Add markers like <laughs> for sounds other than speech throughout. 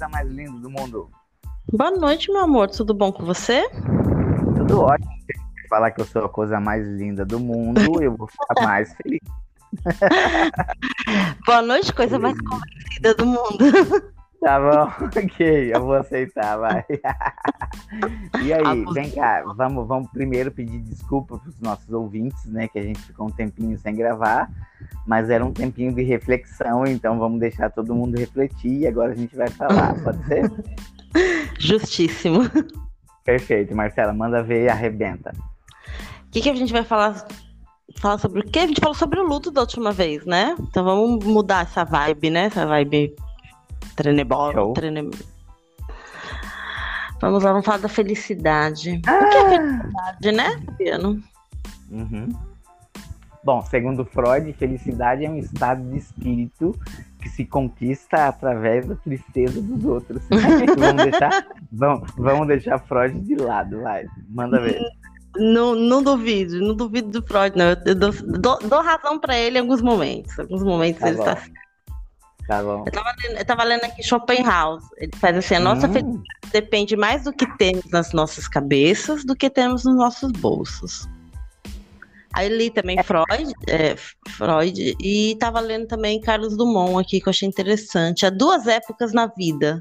coisa mais linda do mundo? Boa noite, meu amor. Tudo bom com você? Tudo ótimo. Se falar que eu sou a coisa mais linda do mundo, <laughs> eu vou ficar mais feliz. <laughs> Boa noite, coisa mais conhecida do mundo. <laughs> Tá bom, ok, eu vou aceitar, vai. e aí, vem cá, vamos, vamos primeiro pedir desculpa para os nossos ouvintes, né? Que a gente ficou um tempinho sem gravar, mas era um tempinho de reflexão, então vamos deixar todo mundo refletir e agora a gente vai falar, pode ser? <laughs> Justíssimo. Perfeito, Marcela, manda ver e arrebenta. O que, que a gente vai falar? Falar sobre o quê? A gente falou sobre o luto da última vez, né? Então vamos mudar essa vibe, né? Essa vibe Trenebol. Trene... Vamos lá, vamos falar da felicidade. Ah. O que é felicidade, né, Piano? Uhum. Bom, segundo Freud, felicidade é um estado de espírito que se conquista através da tristeza dos outros. <laughs> vamos, deixar, vamos, vamos deixar Freud de lado, vai. Manda ver. Não, não duvido, não duvido do Freud, não. Eu dou, dou, dou razão para ele em alguns momentos. Em alguns momentos tá ele está Tá bom. Eu tava, lendo, eu tava lendo aqui Schopenhauer. Ele faz assim: a nossa hum. felicidade depende mais do que temos nas nossas cabeças do que temos nos nossos bolsos. Aí li também é. Freud, é, Freud e tava lendo também Carlos Dumont aqui, que eu achei interessante. Há duas épocas na vida: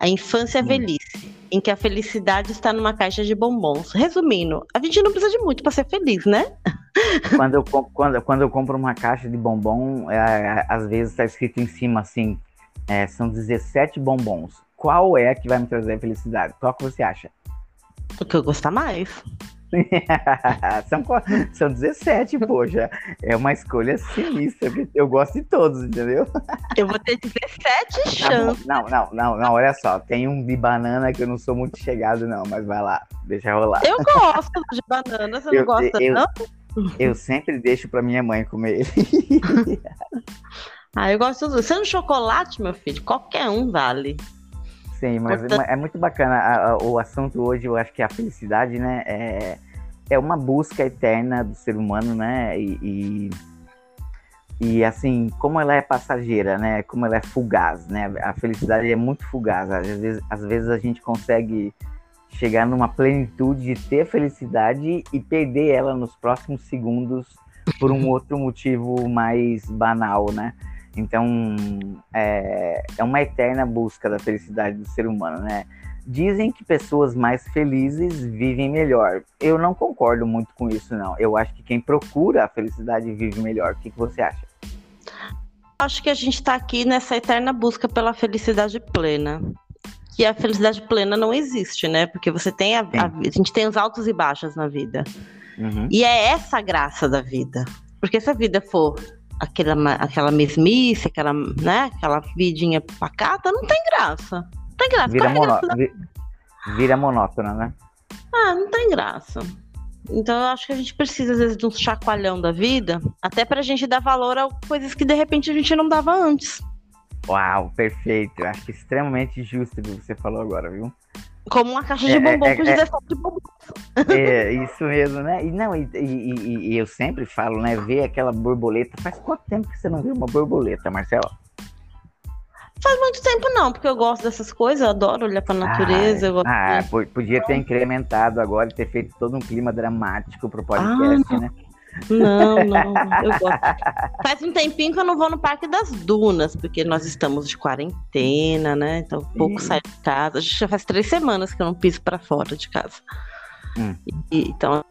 a infância e a hum. velhice, em que a felicidade está numa caixa de bombons. Resumindo, a gente não precisa de muito para ser feliz, né? <laughs> quando, eu, quando, quando eu compro uma caixa de bombom, é, às vezes está escrito em cima assim: é, são 17 bombons. Qual é que vai me trazer felicidade? Qual que você acha? O que eu gostar mais. <laughs> são, são 17, poxa. É uma escolha sinistra. Eu gosto de todos, entendeu? Eu vou ter 17 chances. Não, não, não, não, olha só. Tem um de banana que eu não sou muito chegado, não, mas vai lá, deixa rolar. Eu gosto de banana, você eu, não gosta, eu, não? Eu sempre deixo pra minha mãe comer ele. <laughs> ah, eu gosto de Sendo chocolate, meu filho, qualquer um vale. Sim, mas Portanto... é muito bacana. o assunto hoje, eu acho que a felicidade, né? É, é uma busca eterna do ser humano, né? E, e, e, assim, como ela é passageira, né? Como ela é fugaz, né? A felicidade é muito fugaz. Às vezes, às vezes a gente consegue chegar numa plenitude de ter felicidade e perder ela nos próximos segundos por um <laughs> outro motivo mais banal, né? Então, é, é uma eterna busca da felicidade do ser humano, né? Dizem que pessoas mais felizes vivem melhor. Eu não concordo muito com isso, não. Eu acho que quem procura a felicidade vive melhor. O que, que você acha? Acho que a gente está aqui nessa eterna busca pela felicidade plena que a felicidade plena não existe, né? Porque você tem a, a, a gente tem os altos e baixos na vida. Uhum. E é essa a graça da vida. Porque se a vida for aquela, aquela mesmice, aquela, né, aquela vidinha pacata, não tem graça. Tem graça. Vira, Vira monótona, né? Ah, não tem graça. Então eu acho que a gente precisa, às vezes, de um chacoalhão da vida, até pra gente dar valor a coisas que de repente a gente não dava antes. Uau, perfeito. Eu acho que extremamente justo o que você falou agora, viu? Como uma caixa de é, bombom é, com é, 17 de bombom. É, isso mesmo, né? E não, e, e, e, eu sempre falo, né? Ver aquela borboleta. Faz quanto tempo que você não viu uma borboleta, Marcelo? Faz muito tempo não, porque eu gosto dessas coisas, eu adoro olhar pra natureza. Ah, ah podia ter incrementado agora e ter feito todo um clima dramático pro podcast, ah, né? Não, não, <laughs> eu gosto. Faz um tempinho que eu não vou no Parque das Dunas, porque nós estamos de quarentena, né? Então, pouco saio de casa. Já faz três semanas que eu não piso para fora de casa. Hum. E, então.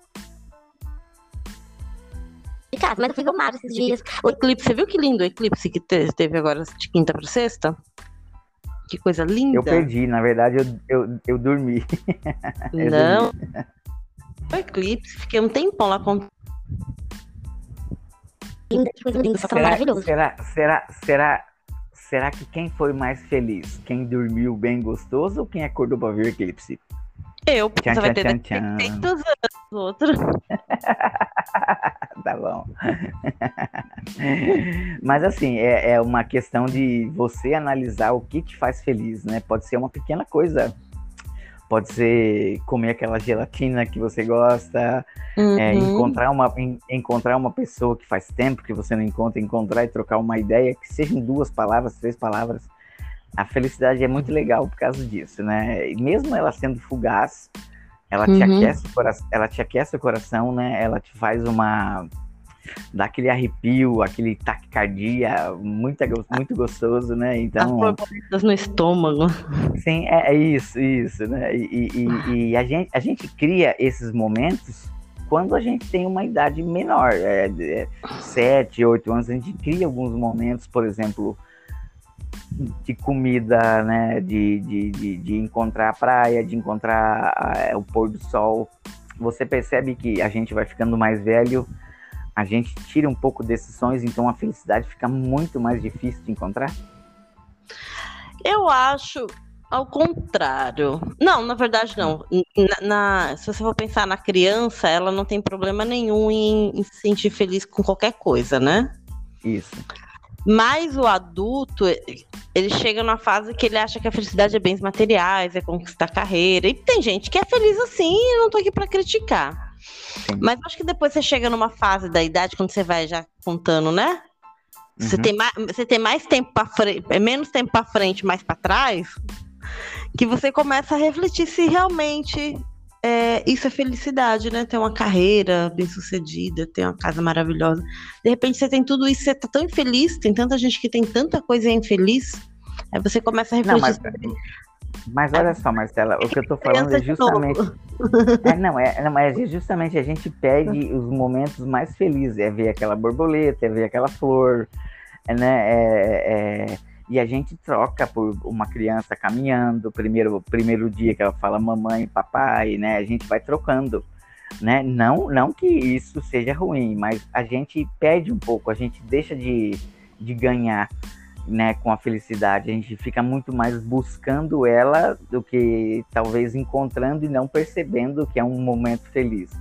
De casa, mas eu mar esses dias. O eclipse, você viu que lindo o eclipse que teve agora de quinta para sexta? Que coisa linda. Eu perdi, na verdade, eu, eu, eu dormi. <laughs> eu não. Dormi. O eclipse, fiquei um tempão lá com linda, que coisa linda, será, maravilhoso. Será, será, será, será que quem foi mais feliz? Quem dormiu bem gostoso ou quem acordou pra ver eclipse? Eu, porque tchan, você vai ter tchan, tchan. 800 anos outro. <laughs> tá bom. Mas assim, é, é uma questão de você analisar o que te faz feliz, né? Pode ser uma pequena coisa pode ser comer aquela gelatina que você gosta, é, uhum. é, encontrar, uma, en, encontrar uma pessoa que faz tempo que você não encontra, encontrar e trocar uma ideia, que sejam duas palavras, três palavras, A felicidade é muito legal por causa disso, né? E mesmo ela sendo fugaz, ela te uhum. aquece o coração, ela te aquece o coração, né? Ela te faz uma dá aquele arrepio, aquele taquicardia muito, muito gostoso, né? Então. As no estômago. Sim, é, é isso, isso, né? E, e, e, a, gente, a gente cria esses momentos quando a gente tem uma idade menor, é, é, sete, oito anos, a gente cria alguns momentos, por exemplo, de comida, né? De, de, de, de encontrar a praia, de encontrar é, o pôr do sol. Você percebe que a gente vai ficando mais velho a gente tira um pouco desses sonhos, então a felicidade fica muito mais difícil de encontrar? Eu acho ao contrário. Não, na verdade não. Na, na, se você for pensar na criança, ela não tem problema nenhum em, em se sentir feliz com qualquer coisa, né? Isso. Mas o adulto, ele chega numa fase que ele acha que a felicidade é bens materiais, é conquistar carreira. E tem gente que é feliz assim e não tô aqui para criticar. Sim. Mas acho que depois você chega numa fase da idade, quando você vai já contando, né? Uhum. Você, tem mais, você tem mais tempo para frente, é menos tempo para frente, mais para trás, que você começa a refletir se realmente é, isso é felicidade, né? Ter uma carreira bem sucedida, ter uma casa maravilhosa. De repente você tem tudo isso, você tá tão infeliz, tem tanta gente que tem tanta coisa infeliz. Aí você começa a refletir. Não, mas, mas olha só, Marcela, o que eu tô falando é justamente. É, não, é, não, é justamente a gente perde os momentos mais felizes. É ver aquela borboleta, é ver aquela flor, né? É, é, e a gente troca por uma criança caminhando, primeiro, primeiro dia que ela fala mamãe, papai, né? A gente vai trocando. Né? Não, não que isso seja ruim, mas a gente perde um pouco, a gente deixa de, de ganhar né, com a felicidade. A gente fica muito mais buscando ela do que talvez encontrando e não percebendo que é um momento feliz.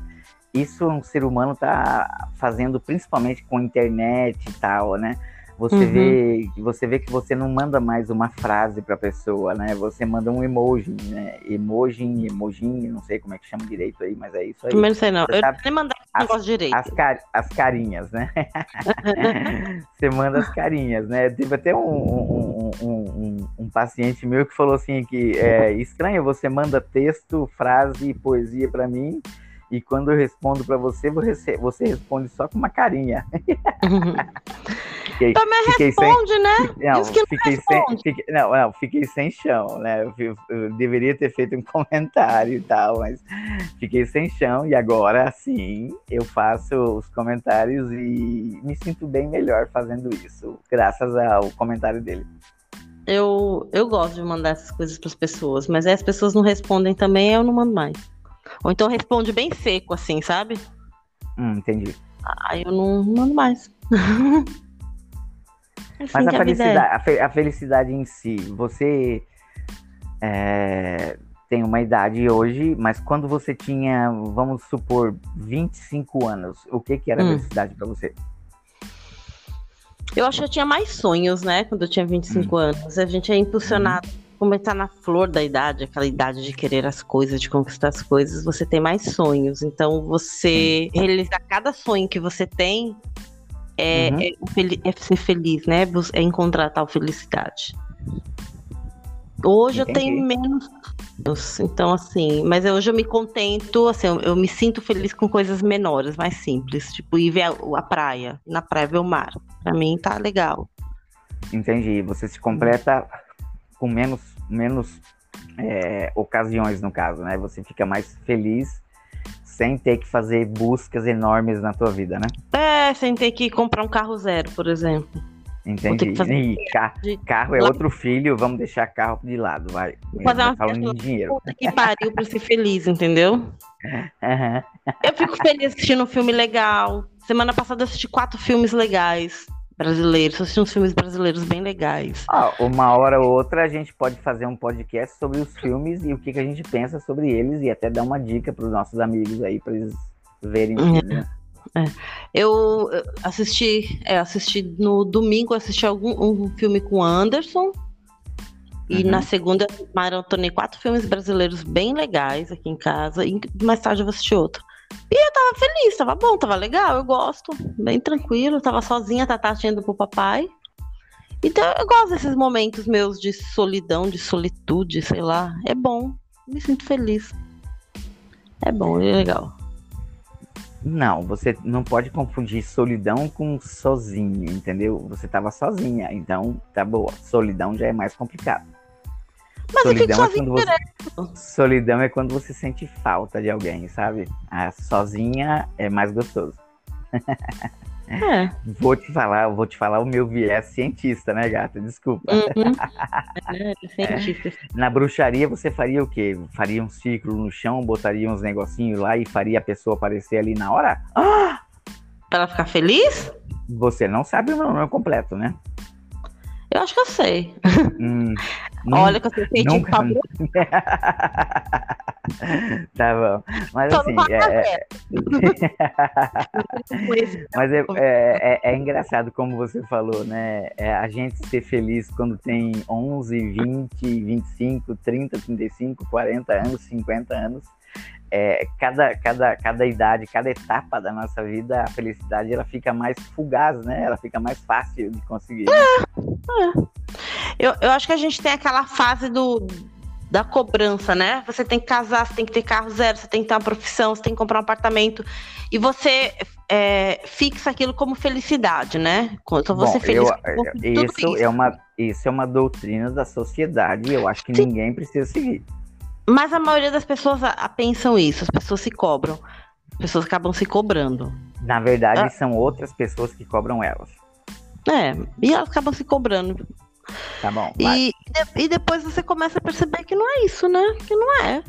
Isso um ser humano está fazendo principalmente com a internet e tal, né? Você uhum. vê, você vê que você não manda mais uma frase para a pessoa, né? Você manda um emoji, né? Emoji, emoji, não sei como é que chama direito aí, mas é isso aí. Também não sei não. Você eu sabe, nem mandar as, negócio direito. As, car as carinhas, né? <laughs> você manda as carinhas, né? Teve até um, um, um, um, paciente meu que falou assim que é estranho, você manda texto, frase e poesia para mim e quando eu respondo para você, você, você responde só com uma carinha. fiquei, Também fiquei responde, sem, né? Não, Diz que não fiquei responde. Sem, fiquei, não, não, fiquei sem chão, né? Eu, eu, deveria ter feito um <laughs> comentário e tal, mas fiquei sem chão e agora sim eu faço os comentários e me sinto bem melhor fazendo isso, graças ao comentário dele. Eu, eu gosto de mandar essas coisas para as pessoas, mas aí as pessoas não respondem também, eu não mando mais. Ou então responde bem seco, assim, sabe? Hum, entendi. Aí eu não mando mais. <laughs> assim Mas a felicidade, a, fe a, felicidade em si, você é, tem uma idade hoje, mas quando você tinha, vamos supor, 25 anos, o que, que era hum. felicidade para você? Eu acho que eu tinha mais sonhos, né? Quando eu tinha 25 hum. anos. A gente é impulsionado hum como está na flor da idade, aquela idade de querer as coisas, de conquistar as coisas, você tem mais sonhos. Então, você realizar cada sonho que você tem é, uhum. é, é, ser feliz, né? É encontrar tal felicidade. Hoje Entendi. eu tenho menos. Então, assim, mas hoje eu me contento, assim, eu, eu, me sinto feliz com coisas menores, mais simples. Tipo, ir ver a, a praia, na praia ver o mar. Pra mim tá legal. Entendi. Você se completa com menos, menos é, ocasiões, no caso, né? Você fica mais feliz sem ter que fazer buscas enormes na tua vida, né? É, sem ter que comprar um carro zero, por exemplo. Entendi. E car carro é outro filho, vamos deixar carro de lado, vai. fazer uma falando de dinheiro. Puta que pariu pra ser feliz, entendeu? Uhum. Eu fico feliz assistindo um filme legal. Semana passada eu assisti quatro filmes legais brasileiros, assisti uns filmes brasileiros bem legais. Ah, uma hora ou outra a gente pode fazer um podcast sobre os filmes e o que, que a gente pensa sobre eles e até dar uma dica para os nossos amigos aí para eles verem. É. Né? É. Eu assisti, é, assisti no domingo, assisti algum um filme com Anderson. E uhum. na segunda maratonei quatro filmes brasileiros bem legais aqui em casa. E mais tarde eu vou assistir outro. E eu tava feliz, tava bom, tava legal, eu gosto. Bem tranquilo, tava sozinha, Tatá indo pro papai. Então eu gosto desses momentos meus de solidão, de solitude, sei lá. É bom. Me sinto feliz. É bom, é legal. Não, você não pode confundir solidão com sozinho, entendeu? Você estava sozinha, então tá boa. Solidão já é mais complicado. Mas solidão eu fico é quando você... Solidão é quando você sente falta de alguém, sabe? A sozinha é mais gostoso. É. Vou te falar, vou te falar o meu viés cientista, né, gata? Desculpa. Uhum. <laughs> É, cientista. Na bruxaria você faria o quê? Faria um ciclo no chão, botaria uns negocinhos lá e faria a pessoa aparecer ali na hora? Ah! Pra ela ficar feliz? Você não sabe o meu nome completo, né? Eu acho que eu sei. Hum, <laughs> Olha que eu sei feitiço nunca... tá bom. Mas Tô assim. É... é. <laughs> Mas é, é, é, é, engraçado como você falou, né? É a gente ser feliz quando tem 11, 20, 25, 30, 35, 40 anos, 50 anos é, cada, cada, cada idade, cada etapa da nossa vida, a felicidade ela fica mais fugaz, né? Ela fica mais fácil de conseguir. É, é. Eu, eu acho que a gente tem aquela fase do, da cobrança, né? Você tem que casar, você tem que ter carro zero, você tem que ter uma profissão, você tem que comprar um apartamento. E você é, fixa aquilo como felicidade, né? Quando você Bom, feliz. Eu, isso, isso, É uma, isso é uma doutrina da sociedade e eu acho que Sim. ninguém precisa seguir. Mas a maioria das pessoas pensam isso, as pessoas se cobram. As pessoas acabam se cobrando. Na verdade, ah. são outras pessoas que cobram elas. É, e elas acabam se cobrando. Tá bom. E, e, depois você começa a perceber que não é isso, né? Que não é.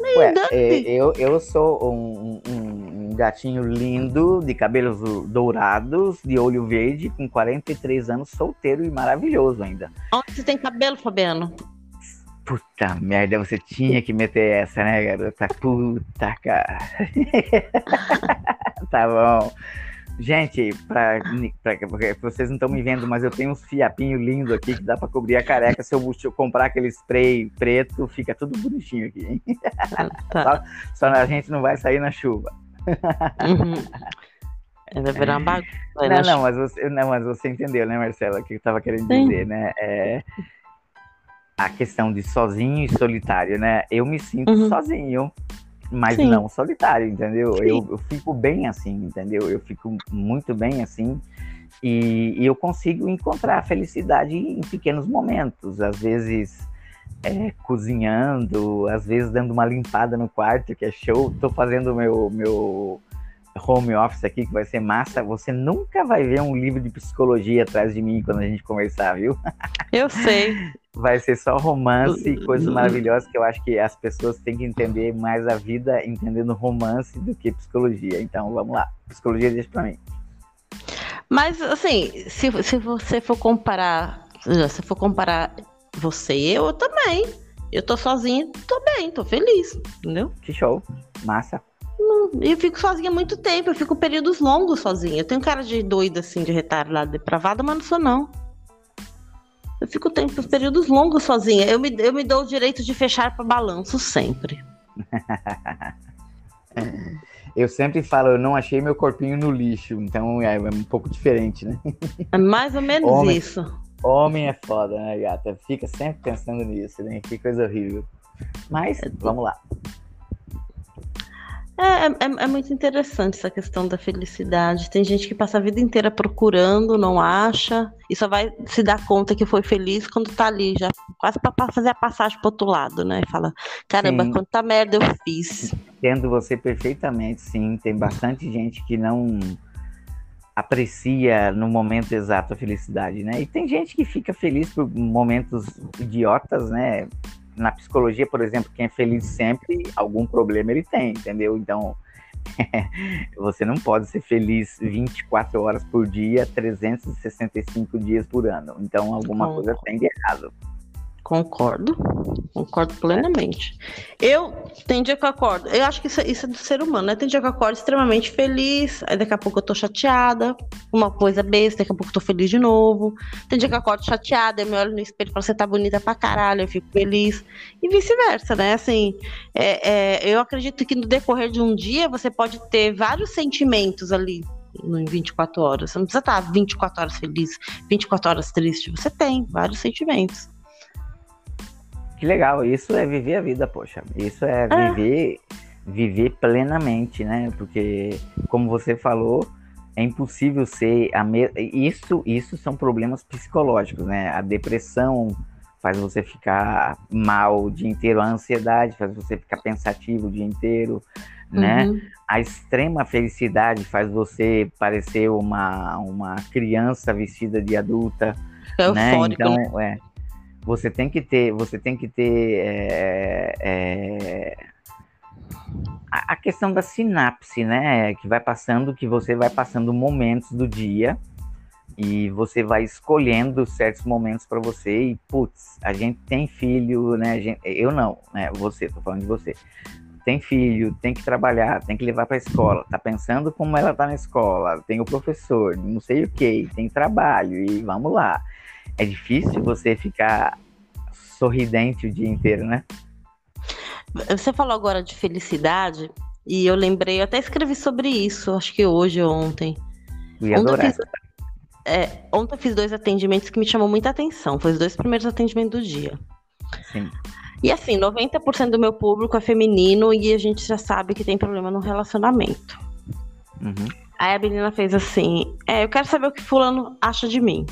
Ué, é, eu, eu sou um, um, um, gatinho lindo, de cabelos dourados, de olho verde, com 43 anos, solteiro e maravilhoso ainda. Onde você tem cabelo, Fabiano? Puta merda, você tinha que meter essa, né, garota? Puta, cara. <laughs> tá bom. Gente, pra, pra, vocês não estão me vendo, mas eu tenho uns fiapinhos lindos aqui que dá para cobrir a careca. Se eu, se eu, comprar aquele spray preto, fica tudo bonitinho aqui, hein? Tá. Só, só, a gente não vai sair na chuva. Uhum. Vai virar uma <laughs> bagunça. Não, não mas, você, não, mas você entendeu, né, Marcela, o que eu tava querendo Sim. dizer, né? É, a questão de sozinho e solitário, né? Eu me sinto uhum. sozinho, mas Sim. não solitário, entendeu? Eu, eu, fico bem assim, entendeu? Eu fico muito bem assim. E, e eu consigo encontrar felicidade em pequenos momentos, às vezes é, cozinhando, às vezes dando uma limpada no quarto, que é show. Tô fazendo meu meu home office aqui, que vai ser massa. Você nunca vai ver um livro de psicologia atrás de mim quando a gente conversar, viu? Eu sei <laughs> vai ser só romance e coisas maravilhosas que eu acho que as pessoas têm que entender mais a vida entendendo romance do que psicologia. Então, vamos lá. Psicologia deixa pra mim. Mas, assim, se, se você for comparar, se for comparar você e eu, eu também. Eu tô sozinha, tô bem, tô feliz, entendeu? Que show. Massa. Eu fico sozinha há muito tempo, eu fico períodos longos sozinha. Eu tenho cara de doida, assim, de retardada, depravada, mas não sou, não. Eu fico tempos, períodos longos sozinha. Eu me, eu me dou o direito de fechar para balanço sempre. <laughs> eu sempre falo, eu não achei meu corpinho no lixo, então é, é um pouco diferente, né? É mais ou menos homem, isso. Homem é foda, né, gata? Fica sempre pensando nisso, né? Que coisa horrível. Mas, é vamos lá. É, é, é, é, muito interessante essa questão da felicidade. Tem gente que passa a vida inteira procurando, não acha, e só vai se dar conta que foi feliz quando tá ali, já quase para fazer a passagem pro outro lado, né? E fala: caramba, sim. quanta merda eu fiz. Entendo você perfeitamente, sim. Tem bastante gente que não aprecia no momento exato a felicidade, né? E tem gente que fica feliz por momentos idiotas, né? Na psicologia, por exemplo, quem é feliz sempre, algum problema ele tem, entendeu? Então, <laughs> você não pode ser feliz 24 horas por dia, 365 dias por ano. Então, alguma coisa tem de errado. Concordo, concordo plenamente. Eu, tem dia que eu acordo, eu acho que isso, isso, é do ser humano, né? Tem dia que eu acordo extremamente feliz, aí daqui a pouco eu tô chateada, uma coisa besta, daqui a pouco eu tô feliz de novo. Tem dia que eu acordo chateada, eu me olho no espelho e falo, você tá bonita pra caralho, eu fico feliz. E vice-versa, né? Assim, é, é, eu acredito que no decorrer de um dia você pode ter vários sentimentos ali em 24 horas. Você não precisa estar 24 horas feliz, 24 horas triste. Você tem vários sentimentos. Que legal, isso é viver a vida, poxa. Isso é, é. viver viver plenamente, né? Porque, como você falou, é impossível ser a me... isso isso são problemas psicológicos, né? A depressão faz você ficar mal o dia inteiro, a ansiedade faz você ficar pensativo o dia inteiro, né? Uhum. A extrema felicidade faz você parecer uma, uma criança vestida de adulta, é né? Então, né? Você tem que ter, você tem que ter é, é, a, a questão da sinapse, né? Que vai passando, que você vai passando momentos do dia e você vai escolhendo certos momentos para você e putz, a gente tem filho, né? Gente, eu não, né? Você, tô falando de você. Tem filho, tem que trabalhar, tem que levar para a escola. Tá pensando como ela tá na escola, tem o professor, não sei o que, tem trabalho e vamos lá. É difícil você ficar sorridente o dia inteiro, né? Você falou agora de felicidade e eu lembrei, eu até escrevi sobre isso, acho que hoje ou ontem. Ontem eu, fiz, é, ontem eu fiz dois atendimentos que me chamou muita atenção. Foi os dois primeiros atendimentos do dia. Sim. E assim, 90% do meu público é feminino e a gente já sabe que tem problema no relacionamento. Uhum. Aí a menina fez assim: é, eu quero saber o que fulano acha de mim.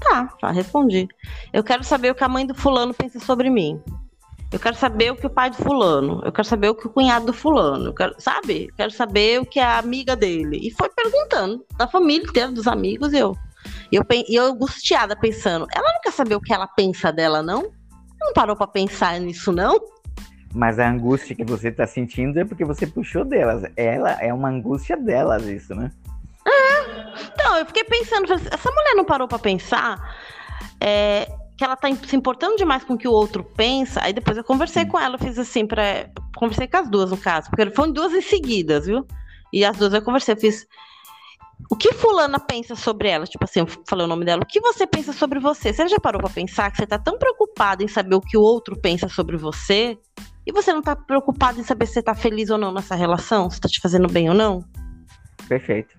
Tá, já respondi. Eu quero saber o que a mãe do fulano pensa sobre mim. Eu quero saber o que o pai do fulano. Eu quero saber o que o cunhado do fulano. Eu quero, sabe? Eu quero saber o que a amiga dele. E foi perguntando da família inteira, dos amigos, eu. E eu, e eu angustiada pensando, ela não quer saber o que ela pensa dela, não? Não parou para pensar nisso, não? Mas a angústia que você tá sentindo é porque você puxou delas. Ela é uma angústia delas, isso, né? Então, eu fiquei pensando, essa mulher não parou para pensar é, que ela tá se importando demais com o que o outro pensa. Aí depois eu conversei com ela, fiz assim, para Conversei com as duas, no caso, porque foram duas em seguidas, viu? E as duas eu conversei, fiz. O que fulana pensa sobre ela? Tipo assim, eu falei o nome dela. O que você pensa sobre você? Você já parou para pensar que você tá tão preocupado em saber o que o outro pensa sobre você? E você não tá preocupado em saber se você tá feliz ou não nessa relação? Se tá te fazendo bem ou não? Perfeito.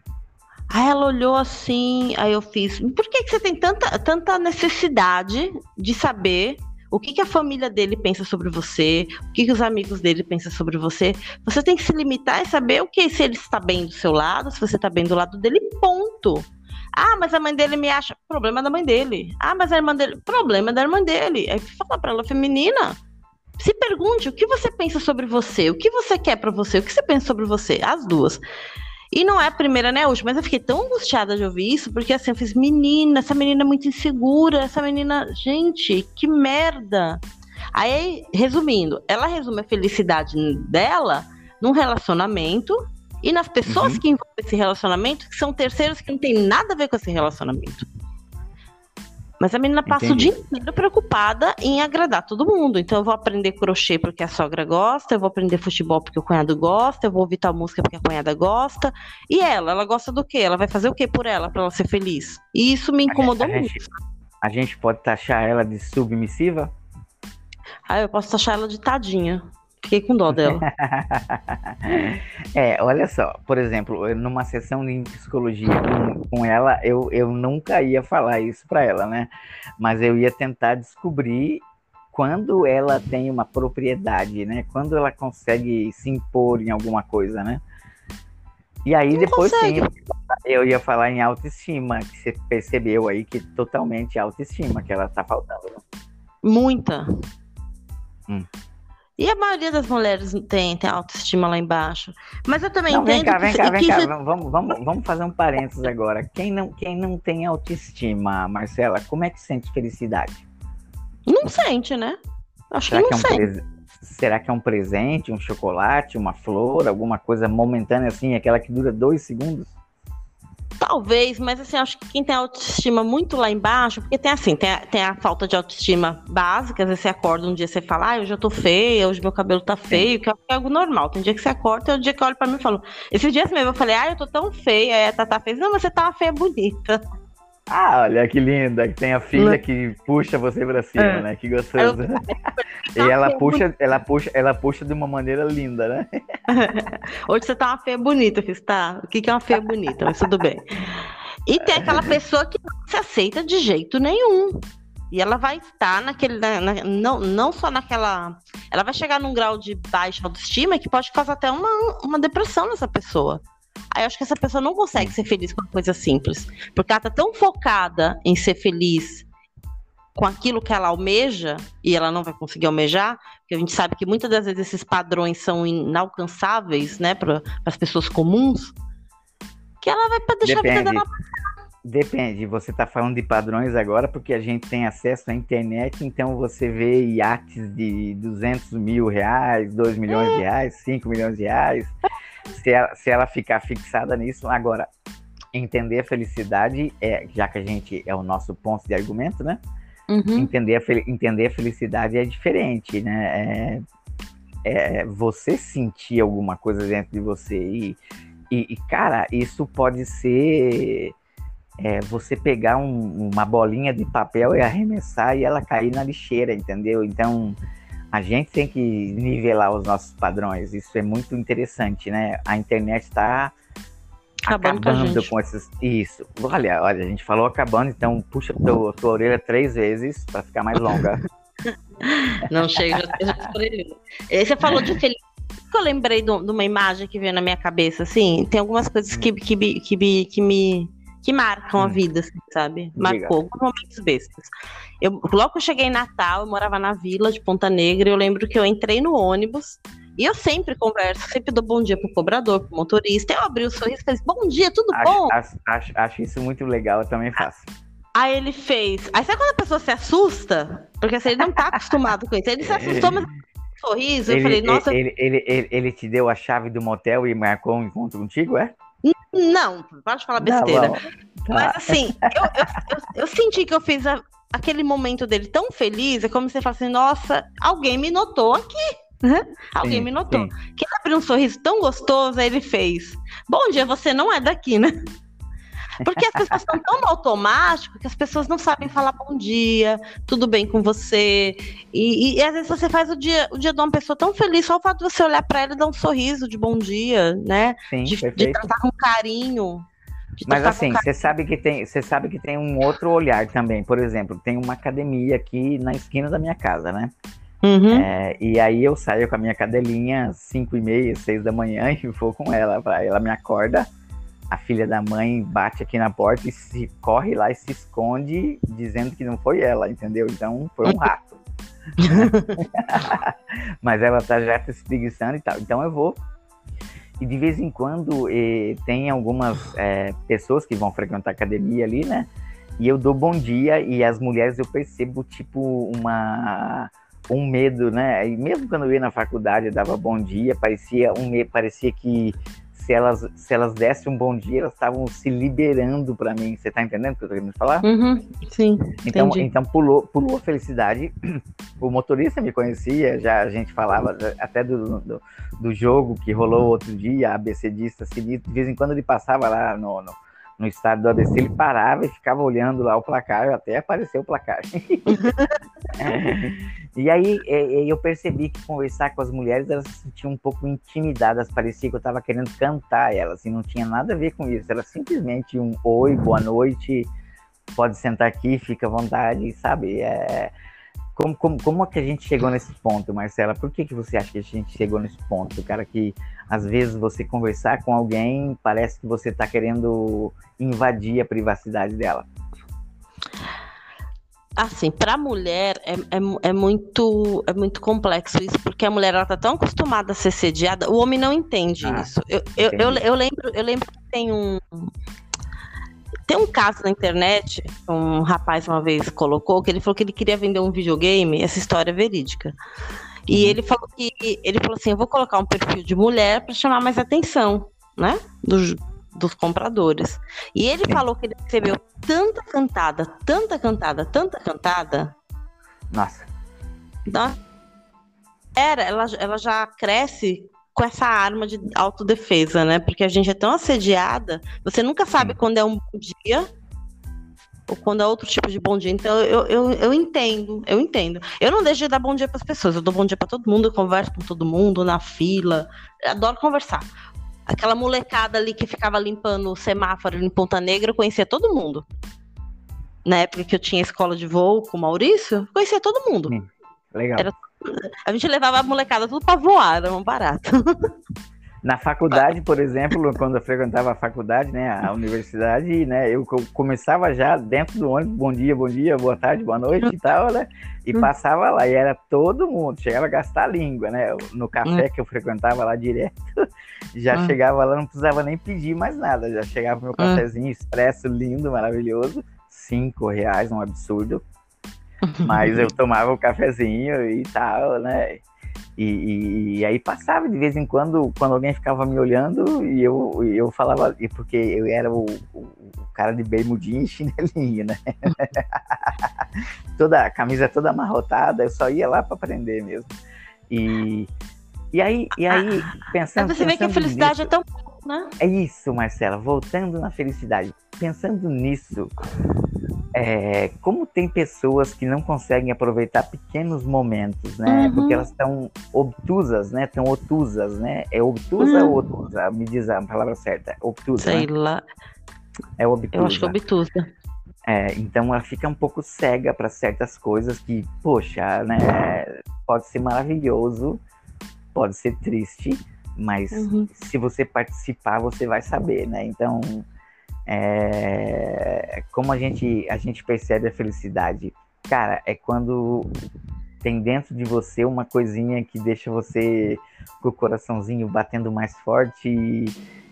Aí ela olhou assim, aí eu fiz, por que, que você tem tanta, tanta necessidade de saber o que, que a família dele pensa sobre você, o que, que os amigos dele pensam sobre você? Você tem que se limitar e saber o que se ele está bem do seu lado, se você está bem do lado dele, ponto. Ah, mas a mãe dele me acha. Problema da mãe dele. Ah, mas a irmã dele. Problema da irmã dele. Aí fala pra ela, feminina. Se pergunte o que você pensa sobre você, o que você quer para você, o que você pensa sobre você, as duas. E não é a primeira nem a última, mas eu fiquei tão angustiada de ouvir isso, porque assim, eu fiz, menina, essa menina é muito insegura, essa menina, gente, que merda. Aí, resumindo, ela resume a felicidade dela num relacionamento e nas pessoas uhum. que envolvem esse relacionamento, que são terceiros que não tem nada a ver com esse relacionamento. Mas a menina passa Entendi. o dia inteiro preocupada em agradar todo mundo. Então eu vou aprender crochê porque a sogra gosta, eu vou aprender futebol porque o cunhado gosta, eu vou ouvir tal música porque a cunhada gosta. E ela, ela gosta do quê? Ela vai fazer o quê por ela para ela ser feliz? E isso me incomodou a muito. Gente, a gente pode taxar ela de submissiva? Ah, eu posso taxar ela de tadinha. Fiquei com dó dela. <laughs> é, olha só, por exemplo, numa sessão de psicologia com, com ela, eu, eu nunca ia falar isso para ela, né? Mas eu ia tentar descobrir quando ela tem uma propriedade, né? Quando ela consegue se impor em alguma coisa, né? E aí Não depois sim, eu ia falar em autoestima, que você percebeu aí que totalmente autoestima que ela tá faltando. Né? Muita. Hum. E a maioria das mulheres tem, tem autoestima lá embaixo. Mas eu também não, entendo. Vem cá, vem cá, vem cá. Vamos, vamos, vamos fazer um parênteses agora. Quem não, quem não tem autoestima, Marcela, como é que sente felicidade? Não sente, né? Acho Será que não que é um sente. Será que é um presente, um chocolate, uma flor, alguma coisa momentânea assim, aquela que dura dois segundos? Talvez, mas assim, acho que quem tem autoestima muito lá embaixo, porque tem assim, tem a, tem a falta de autoestima básica, às vezes você acorda um dia você fala, ah, eu tô feia, hoje meu cabelo tá feio, que é algo normal. Tem dia que você acorda, tem um dia que olha pra mim e fala, esses dias mesmo eu falei, ah, eu tô tão feia, aí a Tata fez, não, mas você tá feia bonita. Ah, olha que linda, que tem a filha que puxa você pra cima, é. né? Que gostoso. <laughs> e ela puxa, ela puxa, ela puxa de uma maneira linda, né? <laughs> Hoje você tá uma feia bonita, fiz, tá? O que, que é uma feia bonita? Mas tudo bem. E tem aquela pessoa que não se aceita de jeito nenhum. E ela vai estar naquele. Na, na, não, não só naquela. Ela vai chegar num grau de baixa autoestima que pode causar até uma, uma depressão nessa pessoa. Aí eu acho que essa pessoa não consegue ser feliz com uma coisa simples. Porque ela tá tão focada em ser feliz com aquilo que ela almeja, e ela não vai conseguir almejar, porque a gente sabe que muitas das vezes esses padrões são inalcançáveis, né, para as pessoas comuns, que ela vai deixar Depende. a vida dela Depende, você está falando de padrões agora porque a gente tem acesso à internet, então você vê iates de 200 mil reais, 2 milhões de reais, 5 milhões de reais. Se ela, se ela ficar fixada nisso, agora, entender a felicidade, é, já que a gente é o nosso ponto de argumento, né? Uhum. Entender, a, entender a felicidade é diferente, né? É, é você sentir alguma coisa dentro de você e, e, e cara, isso pode ser é, você pegar um, uma bolinha de papel e arremessar e ela cair na lixeira, entendeu? Então, a gente tem que nivelar os nossos padrões. Isso é muito interessante, né? A internet está acabando, acabando com, com, esses. Isso. Olha, olha, a gente falou acabando, então puxa tua, tua orelha três vezes para ficar mais longa. <laughs> Não chega, já Você falou de felicidade. Eu lembrei de uma imagem que veio na minha cabeça, assim. Tem algumas coisas que, que, que, que me que marcam hum. a vida, assim, sabe? Marcou alguns momentos bestas. Eu, logo que eu cheguei em Natal, eu morava na vila de Ponta Negra, e eu lembro que eu entrei no ônibus, e eu sempre converso, sempre dou bom dia pro cobrador, pro motorista. Eu abri o sorriso e falei, bom dia, tudo acho, bom? Acho, acho, acho, isso muito legal, eu também faço. Aí ele fez. Aí sabe quando a pessoa se assusta? Porque assim, ele não tá acostumado com isso. Ele se assustou, mas sorriso. Ele, eu falei, nossa. Ele, ele, ele, ele, te deu a chave do motel e marcou um encontro contigo, é? Não, pode falar besteira. Não, tá. Mas assim, eu, eu, eu, eu, senti que eu fiz a, aquele momento dele tão feliz, é como se você falasse assim, nossa, alguém me notou aqui. Né? Alguém sim, me notou. Sim. Que ele abriu um sorriso tão gostoso, aí ele fez. Bom dia, você não é daqui, né? Porque as pessoas estão tão no automático que as pessoas não sabem falar bom dia, tudo bem com você. E, e, e, às vezes você faz o dia, o dia de uma pessoa tão feliz, só o fato de você olhar para ela e dar um sorriso de bom dia, né? Sim, de, de tratar com carinho. Mas assim, você sabe que tem, você sabe que tem um outro olhar também. Por exemplo, tem uma academia aqui na esquina da minha casa, né? Uhum. É, e aí eu saio com a minha cadelinha 5 e meia, 6 da manhã <laughs> e vou com ela. Ela me acorda, a filha da mãe bate aqui na porta e se corre lá e se esconde, dizendo que não foi ela, entendeu? Então foi um rato. <laughs> Mas ela tá já se espreguiçando e tal. Então eu vou. E de vez em quando eh, tem algumas eh, pessoas que vão frequentar a academia ali, né? E eu dou bom dia e as mulheres eu percebo tipo uma um medo, né? E mesmo quando eu ia na faculdade eu dava bom dia, parecia um parecia que se elas, se elas dessem um bom dia, elas estavam se liberando para mim. Você tá entendendo o que eu tô querendo falar? Uhum, sim. Então, então pulou, pulou a felicidade. O motorista me conhecia, já a gente falava até do, do, do jogo que rolou outro dia, ABCdista, sinistro. De vez em quando ele passava lá no, no no estádio do ABC, ele parava e ficava olhando lá o placar, até apareceu o placar. <laughs> e aí eu percebi que conversar com as mulheres, elas se sentiam um pouco intimidadas, parecia que eu estava querendo cantar elas, e não tinha nada a ver com isso, era simplesmente um oi, boa noite, pode sentar aqui, fica à vontade, sabe? É, como, como, como é que a gente chegou nesse ponto, Marcela? Por que, que você acha que a gente chegou nesse ponto? Cara, que às vezes você conversar com alguém parece que você está querendo invadir a privacidade dela. Assim, para a mulher é, é, é, muito, é muito complexo isso, porque a mulher ela tá tão acostumada a ser sediada, o homem não entende ah, isso. Eu, eu, eu, eu, lembro, eu lembro que tem um, tem um caso na internet, um rapaz uma vez colocou, que ele falou que ele queria vender um videogame, essa história é verídica. E uhum. ele falou que ele falou assim: eu vou colocar um perfil de mulher para chamar mais atenção, né? Dos, dos compradores. E ele falou que ele recebeu tanta cantada, tanta cantada, tanta cantada. Nossa. Era, ela, ela já cresce com essa arma de autodefesa, né? Porque a gente é tão assediada, você nunca sabe quando é um bom dia ou quando é outro tipo de bom dia. Então eu, eu, eu entendo, eu entendo. Eu não deixo de dar bom dia para as pessoas, eu dou bom dia para todo mundo, eu converso com todo mundo na fila, adoro conversar. Aquela molecada ali que ficava limpando o semáforo em Ponta Negra, eu conhecia todo mundo. Na época que eu tinha escola de voo com o Maurício, conhecia todo mundo. Sim, legal. Era, a gente levava a molecada tudo para voar, era um barato. <laughs> Na faculdade, por exemplo, quando eu frequentava a faculdade, né, a universidade, né, eu começava já dentro do ônibus, bom dia, bom dia, boa tarde, boa noite e tal, né, e passava lá, e era todo mundo, chegava a gastar a língua, né, no café que eu frequentava lá direto, já hum. chegava lá, não precisava nem pedir mais nada, já chegava meu cafezinho expresso, lindo, maravilhoso, cinco reais, um absurdo, <laughs> mas eu tomava o cafezinho e tal, né, e, e, e, aí passava de vez em quando, quando alguém ficava me olhando, e eu, eu falava, e porque eu era o, o, cara de bermudinha e chinelinho, né? <laughs> toda a camisa toda amarrotada, eu só ia lá para aprender mesmo. E, e aí, e aí pensando. Mas você pensando vê que a felicidade nisso, é tão. Né? É isso, Marcela, voltando na felicidade. Pensando nisso, é, como tem pessoas que não conseguem aproveitar pequenos momentos, né? Uhum. Porque elas estão obtusas, né? Estão obtusas, né? É obtusa uhum. ou obtusa? Me diz a palavra certa. Obtusa. Sei né? lá. É obtusa. Eu acho que é obtusa. É, então ela fica um pouco cega para certas coisas que, poxa, né? Pode ser maravilhoso, pode ser triste, mas uhum. se você participar, você vai saber, né? Então é, como a gente, a gente percebe a felicidade? Cara, é quando tem dentro de você uma coisinha que deixa você com o coraçãozinho batendo mais forte e,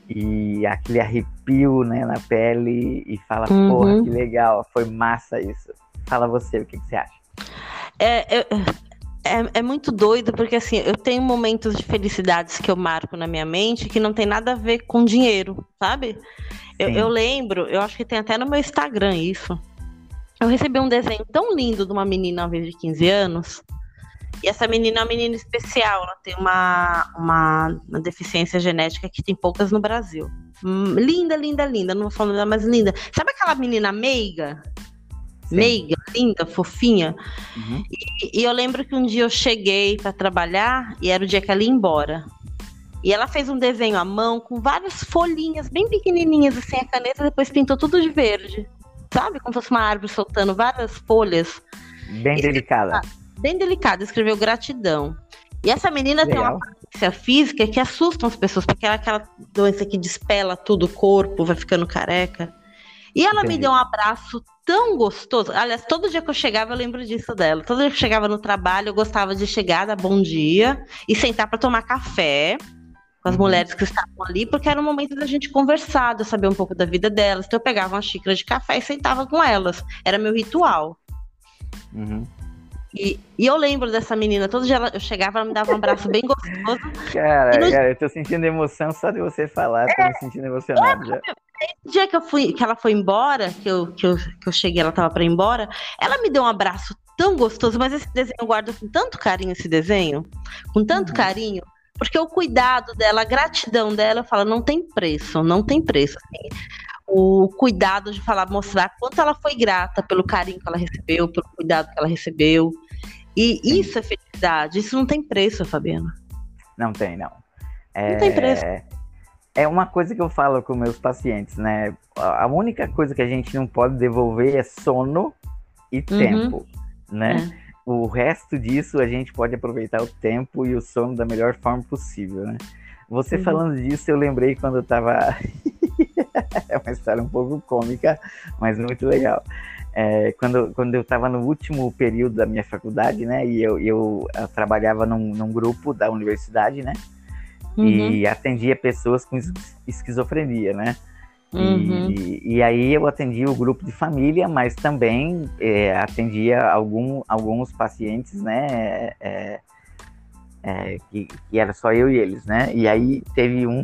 e aquele arrepio né, na pele e fala, uhum. porra, que legal, foi massa isso. Fala você, o que, que você acha? É, é, é, muito doido, porque assim, eu tenho momentos de felicidades que eu marco na minha mente que não tem nada a ver com dinheiro, sabe? Eu, eu, lembro, eu acho que tem até no meu Instagram isso. Eu recebi um desenho tão lindo de uma menina, uma vez de 15 anos. E essa menina é uma menina especial, ela tem uma, uma, uma deficiência genética que tem poucas no Brasil. Hum, linda, linda, linda. Não vou falar nada mais linda. Sabe aquela menina meiga? Sim. Meiga, linda, fofinha. Uhum. E, e, eu lembro que um dia eu cheguei para trabalhar e era o dia que ela ia embora. E ela fez um desenho à mão com várias folhinhas bem pequenininhas, assim, a caneta, depois pintou tudo de verde. Sabe? Como se fosse uma árvore soltando várias folhas. Bem e delicada. Bem delicada, escreveu gratidão. E essa menina Legal. tem uma aparência física que assusta as pessoas, porque é aquela doença que despela tudo o corpo, vai ficando careca. E ela Entendi. me deu um abraço tão gostoso. Aliás, todo dia que eu chegava, eu lembro disso dela. Todo dia que eu chegava no trabalho, eu gostava de chegar, dar bom dia e sentar para tomar café com as uhum. mulheres que estavam ali, porque era um momento da gente conversar, de eu saber um pouco da vida delas. Então eu pegava uma xícara de café e sentava com elas. Era meu ritual. Uhum. E, e, eu lembro dessa menina, todo dia ela, eu chegava, ela me dava um abraço bem gostoso. <laughs> Cara, no... cara, eu tô sentindo emoção só de você falar, é, tô me sentindo emocionado é, já. No dia que, eu fui, que ela foi embora, que eu, que, eu, que eu cheguei, ela tava pra ir embora, ela me deu um abraço tão gostoso, mas esse desenho eu guardo com tanto carinho, esse desenho, com tanto uhum. carinho, porque o cuidado dela, a gratidão dela, eu falo, não tem preço, não tem preço. Assim, o cuidado de falar, mostrar quanto ela foi grata pelo carinho que ela recebeu, pelo cuidado que ela recebeu. E isso é felicidade, isso não tem preço, Fabiana. Não tem, não. É... Não tem preço. É uma coisa que eu falo com meus pacientes, né? A única coisa que a gente não pode devolver é sono e uhum. tempo, né? É o resto disso a gente pode aproveitar o tempo e o sono da melhor forma possível, né? Você uhum. falando disso, eu lembrei quando eu tava. <laughs> é uma história um pouco cômica, mas muito legal. É, quando, quando eu estava no último período da minha faculdade, né? E eu, eu, eu trabalhava num, num, grupo da universidade, né? Uhum. E atendia pessoas com esquizofrenia, né? Uhum. E, e, aí eu atendia o grupo de família, mas também é, atendia algum, alguns pacientes, né? É, é, que, que, era só eu e eles, né? E aí teve um,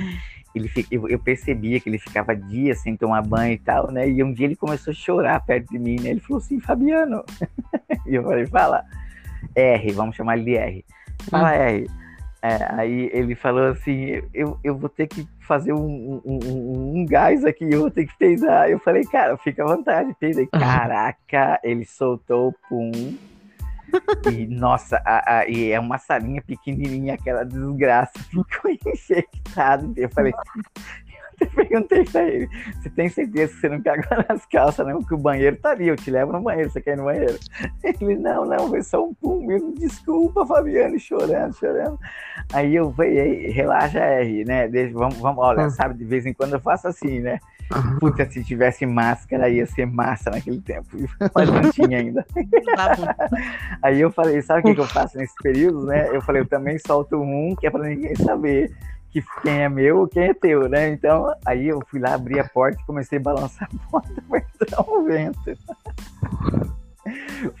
<laughs> ele eu, eu percebia que ele ficava dias sem tomar banho e tal, né? E um dia ele começou a chorar perto de mim, né? Ele falou assim, Fabiano, <laughs> e eu falei, fala, R, vamos chamar ele de R. Fala, uhum. R É, aí ele falou assim, eu, eu vou ter que fazer um, um, um, gás aqui, eu vou ter que peidar. Eu falei, cara, fica à vontade, peida. <laughs> Caraca, ele soltou o pum. E, nossa, a, a, e é uma salinha pequenininha, aquela desgraça <laughs> ficou infectada. Eu falei, eu perguntei pra ele, você tem certeza que você não quer agora <laughs> nas calças, não? Que o banheiro tá ali, eu te levo no banheiro, você quer ir no banheiro? <laughs> Ele, não, não, foi só um pum mesmo, desculpa, Fabiano, chorando, chorando. Aí eu falei, relaxa, R, né? Deixa, vamos, vamos, olha, hum. sabe, de vez em quando eu faço assim, né? Puta, se tivesse máscara ia ser massa naquele tempo, <laughs> mas não tinha ainda. Tá Aí eu falei, sabe o que, que eu faço nesse período, né? Eu falei, eu também solto um que é pra ninguém saber que quem é meu, quem é teu, né? Então, aí eu fui lá, abri a porta e comecei a balançar a porta <laughs> para entrar um vento.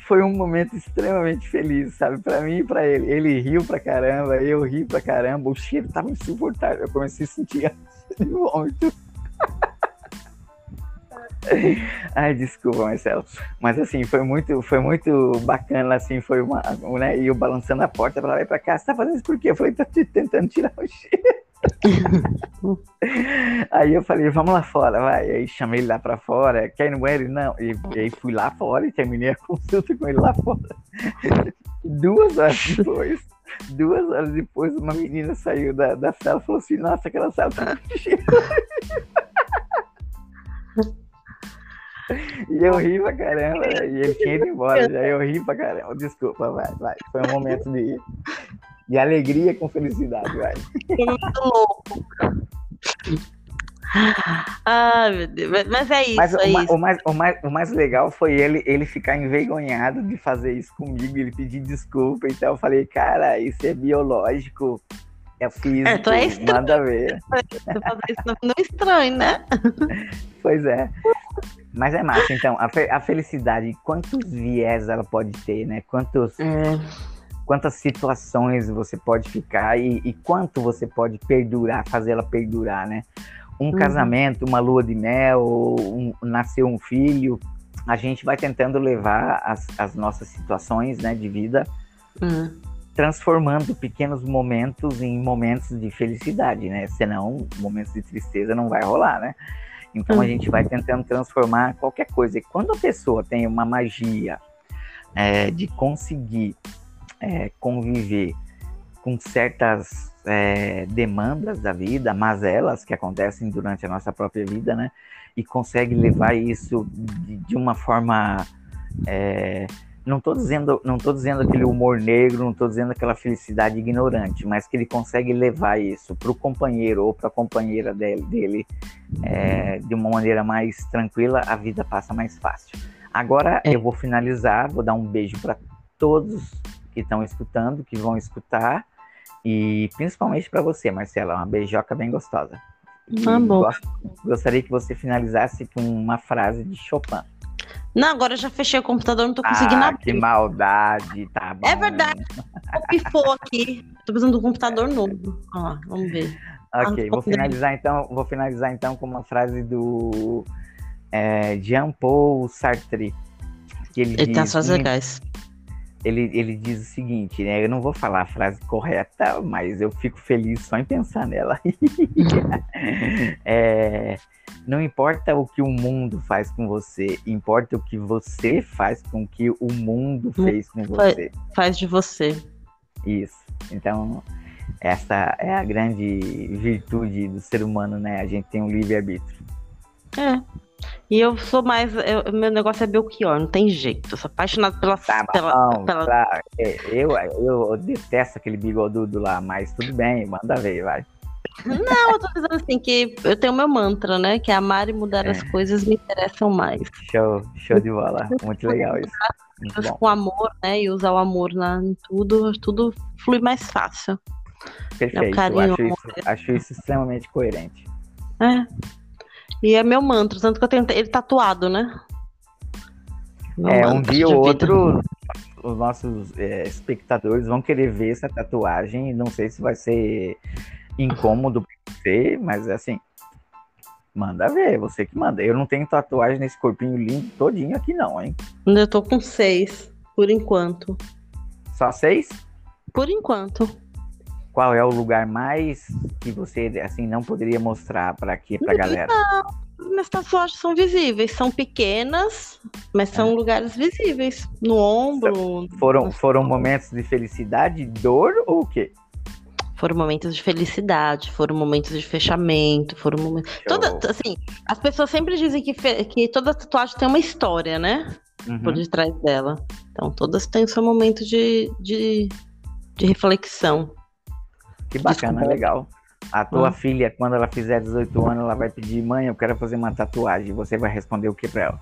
Foi um momento extremamente feliz, sabe? Para mim e para ele. Ele riu pra caramba, eu ri pra caramba. O cheiro tava insuportável. Eu comecei a sentir <laughs> de vômito. <laughs> Ai, desculpa, Marcelo. Mas assim, foi muito, foi muito bacana, assim, foi uma, né? E eu balançando a porta pra lá e pra cá. Você tá fazendo isso por quê? Eu falei, tô tentando tirar o cheiro. <laughs> aí eu falei, vamos lá fora, vai. Aí chamei ele lá pra fora, quer ir no banheiro? Não. E, e aí fui lá fora e terminei a <laughs> consulta com ele lá fora. <laughs> duas horas depois, duas horas depois, uma menina saiu da, da sala e falou assim, nossa, aquela sala tá. E eu ri pra caramba, e ele tinha ido embora, já eu ri pra caramba. Desculpa, vai, vai. Foi um momento de, de alegria com felicidade, vai. Muito louco. Ah, meu Deus. Mas é isso. Mas é o, isso. O, mais, o, mais, o mais legal foi ele, ele ficar envergonhado de fazer isso comigo, ele pedir desculpa. Então eu falei, cara, isso é biológico. É físico, é, é estranho. nada a ver. <laughs> isso não é estranho, né? <laughs> Pois é. Mas é massa, então, a, fe a felicidade, quantos viés ela pode ter, né? Quantos, é. Quantas situações você pode ficar e, e quanto você pode perdurar, fazer ela perdurar, né? Um uhum. casamento, uma lua de mel, um, nasceu um filho, a gente vai tentando levar as, as nossas situações né, de vida, uhum. transformando pequenos momentos em momentos de felicidade, né? Senão, momentos de tristeza não vai rolar, né? Então a gente vai tentando transformar qualquer coisa. E quando a pessoa tem uma magia é, de conseguir é, conviver com certas é, demandas da vida, mazelas que acontecem durante a nossa própria vida, né? E consegue levar isso de, de uma forma é, não estou dizendo, não tô dizendo aquele humor negro, não estou dizendo aquela felicidade ignorante, mas que ele consegue levar isso para o companheiro ou para a companheira dele, dele é, de uma maneira mais tranquila, a vida passa mais fácil. Agora é. eu vou finalizar, vou dar um beijo para todos que estão escutando, que vão escutar, e principalmente para você, Marcela, uma beijoca bem gostosa. Ah, bom. Gostaria que você finalizasse com uma frase de Chopin. Não, agora eu já fechei o computador, não tô conseguindo ah, abrir. Que maldade, tá bom. É verdade. Pifou aqui. Tô precisando de um computador novo. Ó, vamos ver. Ok, ah, vou finalizar então, vou finalizar então com uma frase do é, Jean Paul Sartre. Que ele, ele diz, tem as frases legais ele, ele diz o seguinte, né? Eu não vou falar a frase correta, mas eu fico feliz só em pensar nela. <laughs> é, não importa o que o mundo faz com você, importa o que você faz com o que o mundo fez com você. Faz de você. Isso. Então, essa é a grande virtude do ser humano, né? A gente tem um livre-arbítrio. É, e eu sou mais. Eu, meu negócio é Belchior, não tem jeito. Eu sou apaixonado pela. Tá, pela, não, pela... Tá. Eu, eu detesto aquele bigodudo lá, mas tudo bem, manda ver, vai. Não, eu tô dizendo assim que eu tenho meu mantra, né? Que amar e mudar é. as coisas me interessam mais. Show, show de bola. Muito legal isso. Muito com amor, né? E usar o amor na, em tudo, tudo flui mais fácil. Perfeito. É carinho, acho, isso, acho isso extremamente coerente. É. E é meu mantra, tanto que eu tenho ele tatuado, né? Meu é, um dia ou outro, os nossos é, espectadores vão querer ver essa tatuagem. Não sei se vai ser incômodo pra você, mas assim, manda ver, você que manda. Eu não tenho tatuagem nesse corpinho lindo todinho aqui, não, hein? Eu tô com seis, por enquanto. Só seis? Por enquanto. Qual é o lugar mais que você assim não poderia mostrar para aqui para galera? Não, minhas tatuagens são visíveis, são pequenas, mas são é. lugares visíveis, no ombro. Foram foram momentos de felicidade, dor ou o quê? Foram momentos de felicidade, foram momentos de fechamento, foram momentos. Toda, assim, as pessoas sempre dizem que, fe... que toda tatuagem tem uma história, né? Uhum. Por detrás dela. Então, todas têm o seu momento de, de, de reflexão. Que bacana, Desculpa. legal. A tua hum. filha, quando ela fizer 18 anos, ela vai pedir, mãe, eu quero fazer uma tatuagem. Você vai responder o que pra ela?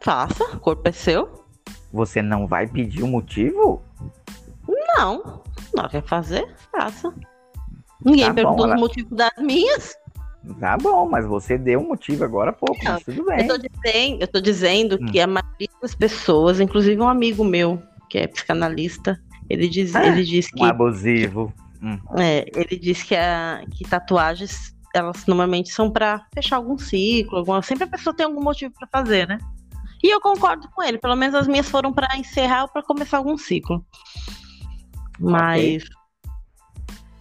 Faça, o corpo é seu. Você não vai pedir o um motivo? Não, não quer fazer, faça. Ninguém tá perguntou bom, ela... o motivo das minhas. Tá bom, mas você deu um motivo agora há pouco, não, mas tudo bem. Eu tô dizendo, eu tô dizendo hum. que a maioria das pessoas, inclusive um amigo meu, que é psicanalista, ele diz, ah, ele diz que. Um abusivo. Hum. É, ele diz que, a, que tatuagens, elas normalmente são para fechar algum ciclo, alguma, sempre a pessoa tem algum motivo para fazer, né? E eu concordo com ele, pelo menos as minhas foram para encerrar ou para começar algum ciclo. Mas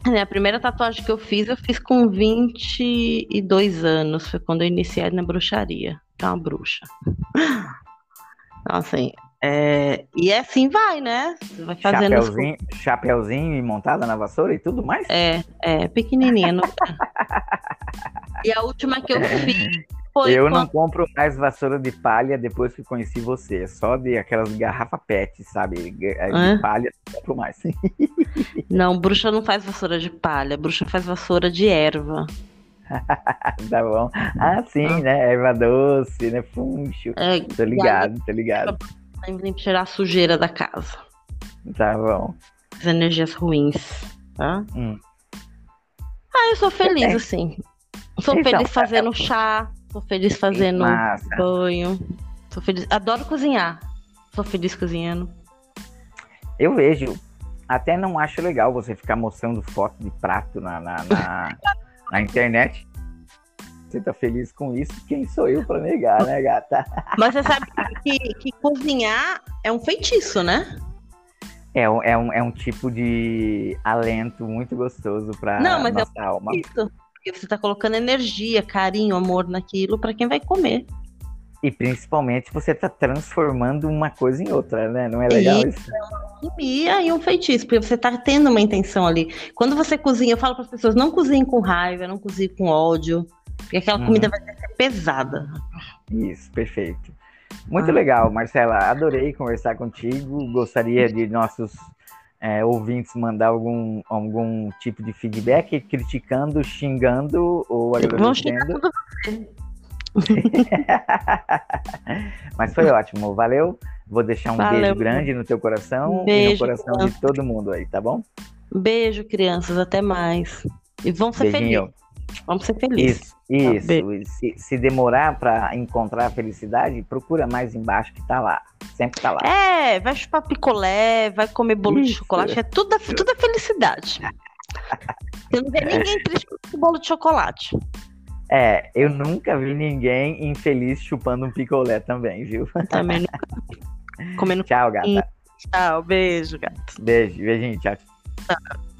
okay. a primeira tatuagem que eu fiz, eu fiz com 22 anos, foi quando eu iniciei na bruxaria, é uma bruxa. <laughs> Então, assim, é, e é assim vai, né? Você vai fazendo. Chapeuzinho, as... chapeuzinho montada na vassoura e tudo mais? É, é, pequenininha. No... e a última que eu fiz foi. Eu quando... não compro mais vassoura de palha depois que conheci você. É só de aquelas garrafa PET, sabe? De é? palha, não compro mais. <laughs> não, bruxa não faz vassoura de palha, bruxa faz vassoura de erva. <laughs> tá bom. Ah, sim, ah. né? Erva doce, né? Funcho. É, tô ligado, tô ligado sempre tirar a sujeira da casa. Tá bom. As energias ruins, tá? Hum. Ah, eu sou feliz, é. assim. Sou então, feliz fazendo é... chá, sou feliz fazendo banho. Sou feliz. Adoro cozinhar. Sou feliz cozinhando. Eu vejo. Até não acho legal você ficar mostrando foto de prato na, na, na, <laughs> na internet você tá feliz com isso, quem sou eu para negar, né, gata? <laughs> Mas você sabe que, que cozinhar é um feitiço, né? É, é, um, é um tipo de alento muito gostoso para nossa é um alma. Feitiço, porque você tá colocando energia, carinho, amor naquilo para quem vai comer. E principalmente você tá transformando uma coisa em outra, né? Não é legal isso? isso? É uma alquimia e um feitiço, porque você tá tendo uma intenção ali. Quando você cozinha, eu falo para as pessoas, não cozinhe com raiva, não cozinhe com ódio. Porque aquela uhum. comida vai ser pesada. Isso, perfeito. Muito ah. legal, Marcela. Adorei conversar contigo. Gostaria de nossos é, ouvintes mandar algum, algum tipo de feedback, criticando, xingando ou agradecendo. <laughs> Mas foi ótimo, valeu. Vou deixar um valeu. beijo grande no teu coração beijo, e no coração criança. de todo mundo aí, tá bom? Beijo, crianças, até mais. E vão ser Beijinho. felizes. Vamos ser felizes. Isso, isso. Se, se, demorar para encontrar a felicidade, procura mais embaixo que tá lá. Sempre tá lá. É, vai chupar picolé, vai comer bolo isso. de chocolate, é tudo, tudo é felicidade. <laughs> Você não vê ninguém triste com bolo de chocolate. É, eu nunca vi ninguém infeliz chupando um picolé também, viu? Também nunca. <laughs> Comendo Tchau, gata. Tchau, beijo, gato. Beijo, beijinho, tchau. Tchau.